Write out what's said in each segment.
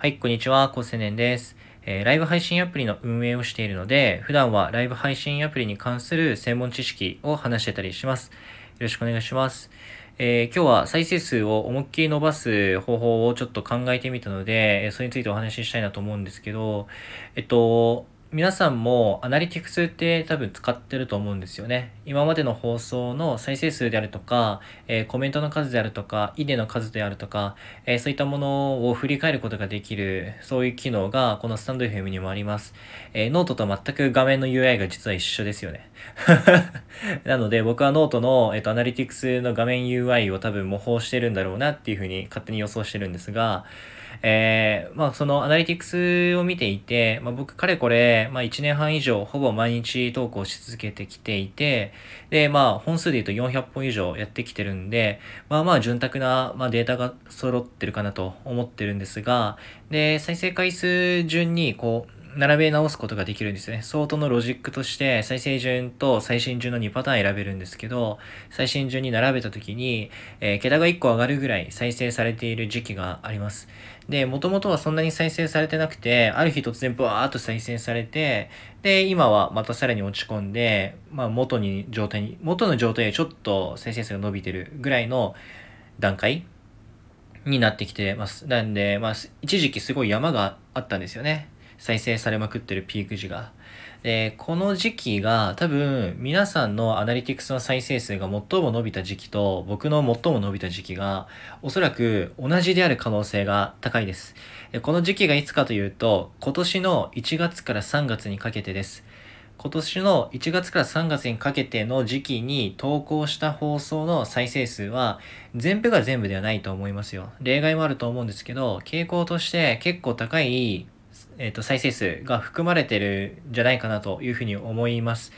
はい、こんにちは、高青年です。えーライブ配信アプリの運営をしているので、普段はライブ配信アプリに関する専門知識を話してたりします。よろしくお願いします。えー今日は再生数を思いっきり伸ばす方法をちょっと考えてみたので、それについてお話ししたいなと思うんですけど、えっと、皆さんもアナリティクスって多分使ってると思うんですよね。今までの放送の再生数であるとか、えーコメントの数であるとか、いいねの数であるとか、えーそういったものを振り返ることができる、そういう機能がこのスタンド FM にもあります。えーノートと全く画面の UI が実は一緒ですよね。なので僕はノートの、えっとアナリティクスの画面 UI を多分模倣してるんだろうなっていうふうに勝手に予想してるんですが、えーまあそのアナリティクスを見ていて、まあ僕かれこれ、まあ1年半以上ほぼ毎日投稿し続けてきていて、で、まあ本数で言うと400本以上やってきてるんで、まあまあ潤沢な、まあ、データが揃ってるかなと思ってるんですが、で、再生回数順にこう、並べ直すことができるんですね。相当のロジックとして再生順と最新順の2パターン選べるんですけど、最新順に並べた時に、えー桁が1個上がるぐらい再生されている時期があります。で、もともとはそんなに再生されてなくて、ある日突然ブワーっと再生されて、で、今はまたさらに落ち込んで、まあ元に状態に、元の状態でちょっと再生数が伸びてるぐらいの段階になってきてます。なんで、まあ、一時期すごい山があったんですよね。再生されまくってるピーク時が。で、この時期が多分皆さんのアナリティクスの再生数が最も伸びた時期と僕の最も伸びた時期がおそらく同じである可能性が高いです。でこの時期がいつかというと今年の1月から3月にかけてです。今年の1月から3月にかけての時期に投稿した放送の再生数は全部が全部ではないと思いますよ。例外もあると思うんですけど、傾向として結構高い、えーと再生数が含まれてるんじゃないかなというふうに思います。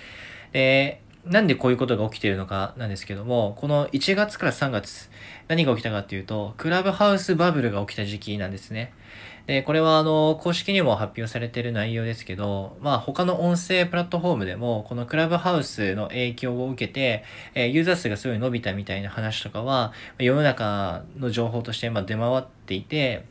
で、なんでこういうことが起きているのかなんですけども、この1月から3月、何が起きたかっていうと、クラブハウスバブルが起きた時期なんですね。で、これはあの、公式にも発表されてる内容ですけど、まあ他の音声プラットフォームでも、このクラブハウスの影響を受けて、えユーザー数がすごい伸びたみたいな話とかは、世の中の情報としてま出回っていて、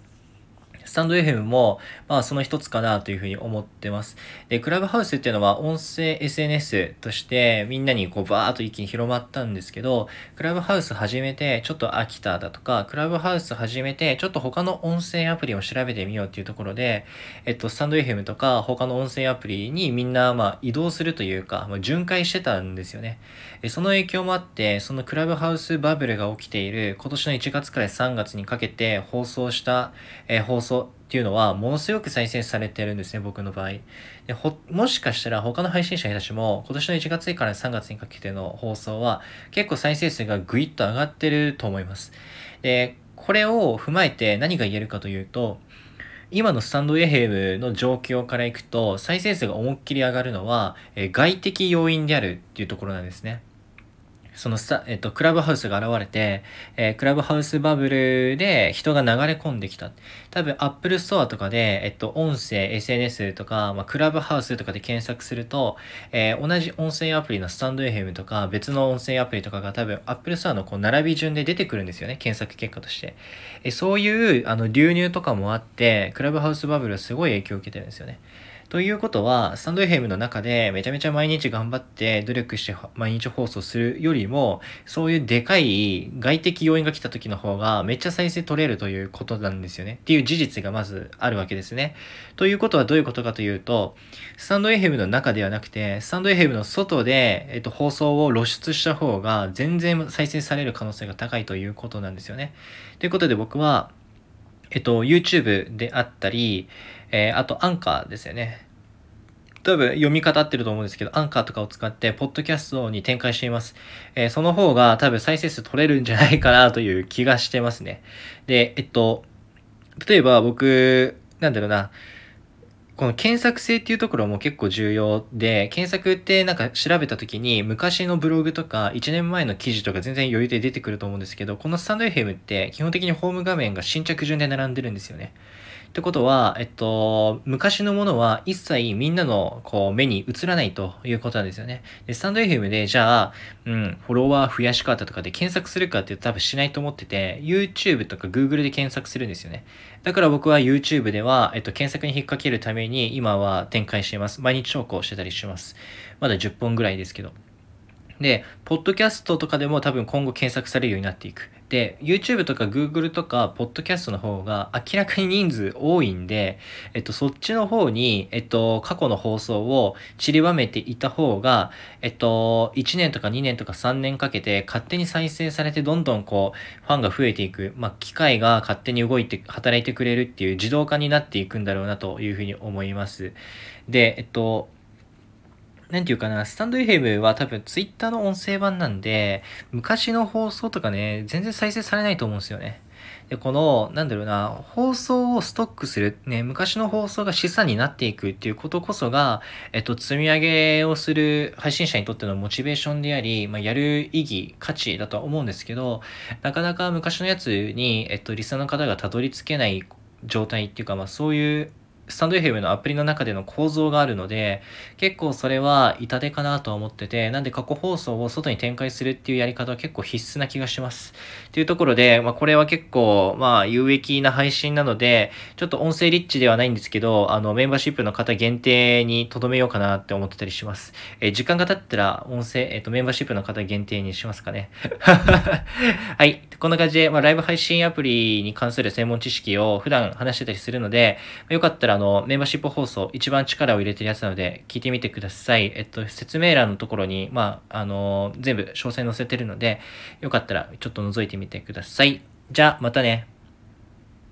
スタンド FM も、まあその一つかなというふうに思ってます。で、クラブハウスっていうのは音声 SNS としてみんなにこうバーっと一気に広まったんですけど、クラブハウス始めてちょっと飽きただとか、クラブハウス始めてちょっと他の音声アプリを調べてみようっていうところで、えっと、スタンド FM とか他の音声アプリにみんなまあ移動するというか、まあ、巡回してたんですよね。その影響もあって、そのクラブハウスバブルが起きている今年の1月から3月にかけて放送した、えー放送っていうのはものすごく再生されてるんですね、僕の場合。でほもしかしたら他の配信者たちも今年の1月から3月にかけての放送は結構再生数がぐいっと上がってると思います。で、これを踏まえて何が言えるかというと、今のスタンド FM の状況からいくと再生数が思いっきり上がるのは、え外的要因であるっていうところなんですね。そのスタ、えっと、クラブハウスが現れて、えークラブハウスバブルで人が流れ込んできた。多分、Apple Store とかで、えっと、音声、SNS とか、まあ、クラブハウスとかで検索すると、えー同じ音声アプリのスタンド FM とか、別の音声アプリとかが多分、Apple Store のこう並び順で出てくるんですよね。検索結果として。えーそういう、あの、流入とかもあって、クラブハウスバブルはすごい影響を受けてるんですよね。ということは、スタンド FM の中でめちゃめちゃ毎日頑張って努力して毎日放送するよりも、そういうでかい外的要因が来た時の方がめっちゃ再生取れるということなんですよね。っていう事実がまずあるわけですね。ということはどういうことかというと、スタンド FM の中ではなくて、スタンド FM の外で、えっと、放送を露出した方が全然再生される可能性が高いということなんですよね。ということで僕は、えっと、YouTube であったり、えーあとアンカーですよね。多分読み方合ってると思うんですけど、アンカーとかを使って、ポッドキャストに展開しています。えーその方が多分再生数取れるんじゃないかなという気がしてますね。で、えっと、例えば僕、なんだろうな、この検索性っていうところも結構重要で、検索ってなんか調べた時に昔のブログとか1年前の記事とか全然余裕で出てくると思うんですけど、このスタンド FM って基本的にホーム画面が新着順で並んでるんですよね。ってことは、えっと、昔のものは一切みんなのこう目に映らないということなんですよね。で、スタンド FM で、じゃあ、うん、フォロワー増やし方とかで検索するかって多分しないと思ってて、YouTube とか Google で検索するんですよね。だから僕は YouTube では、えっと、検索に引っ掛けるために今は展開しています。毎日投稿してたりします。まだ10本ぐらいですけど。で、ポッドキャストとかでも多分今後検索されるようになっていく。で、YouTube とか Google とか、ポッドキャストの方が明らかに人数多いんで、えっと、そっちの方に、えっと、過去の放送を散りばめていた方が、えっと、1年とか2年とか3年かけて勝手に再生されてどんどんこう、ファンが増えていく、まあ、機械が勝手に動いて働いてくれるっていう自動化になっていくんだろうなというふうに思います。で、えっと、なんていうかな、スタンド FM は多分 Twitter の音声版なんで、昔の放送とかね、全然再生されないと思うんですよね。で、この、なんだろうな、放送をストックする、ね、昔の放送が資産になっていくっていうことこそが、えっと、積み上げをする配信者にとってのモチベーションであり、まあ、やる意義、価値だとは思うんですけど、なかなか昔のやつに、えっと、リスナーの方がたどり着けない状態っていうか、まあ、そういうスタンド FM のアプリの中での構造があるので、結構それは痛手かなとは思ってて、なんで過去放送を外に展開するっていうやり方は結構必須な気がします。というところで、まあこれは結構、まあ有益な配信なので、ちょっと音声リッチではないんですけど、あのメンバーシップの方限定に留めようかなって思ってたりします。えー、時間が経ったら音声、えっ、ー、とメンバーシップの方限定にしますかね。はい。こんな感じで、まあライブ配信アプリに関する専門知識を普段話してたりするので、よかったらの、メンバーシップ放送、一番力を入れてるやつなので、聞いてみてください。えっと、説明欄のところに、まあ、あの、全部詳細載せてるので、よかったらちょっと覗いてみてください。じゃあ、またね。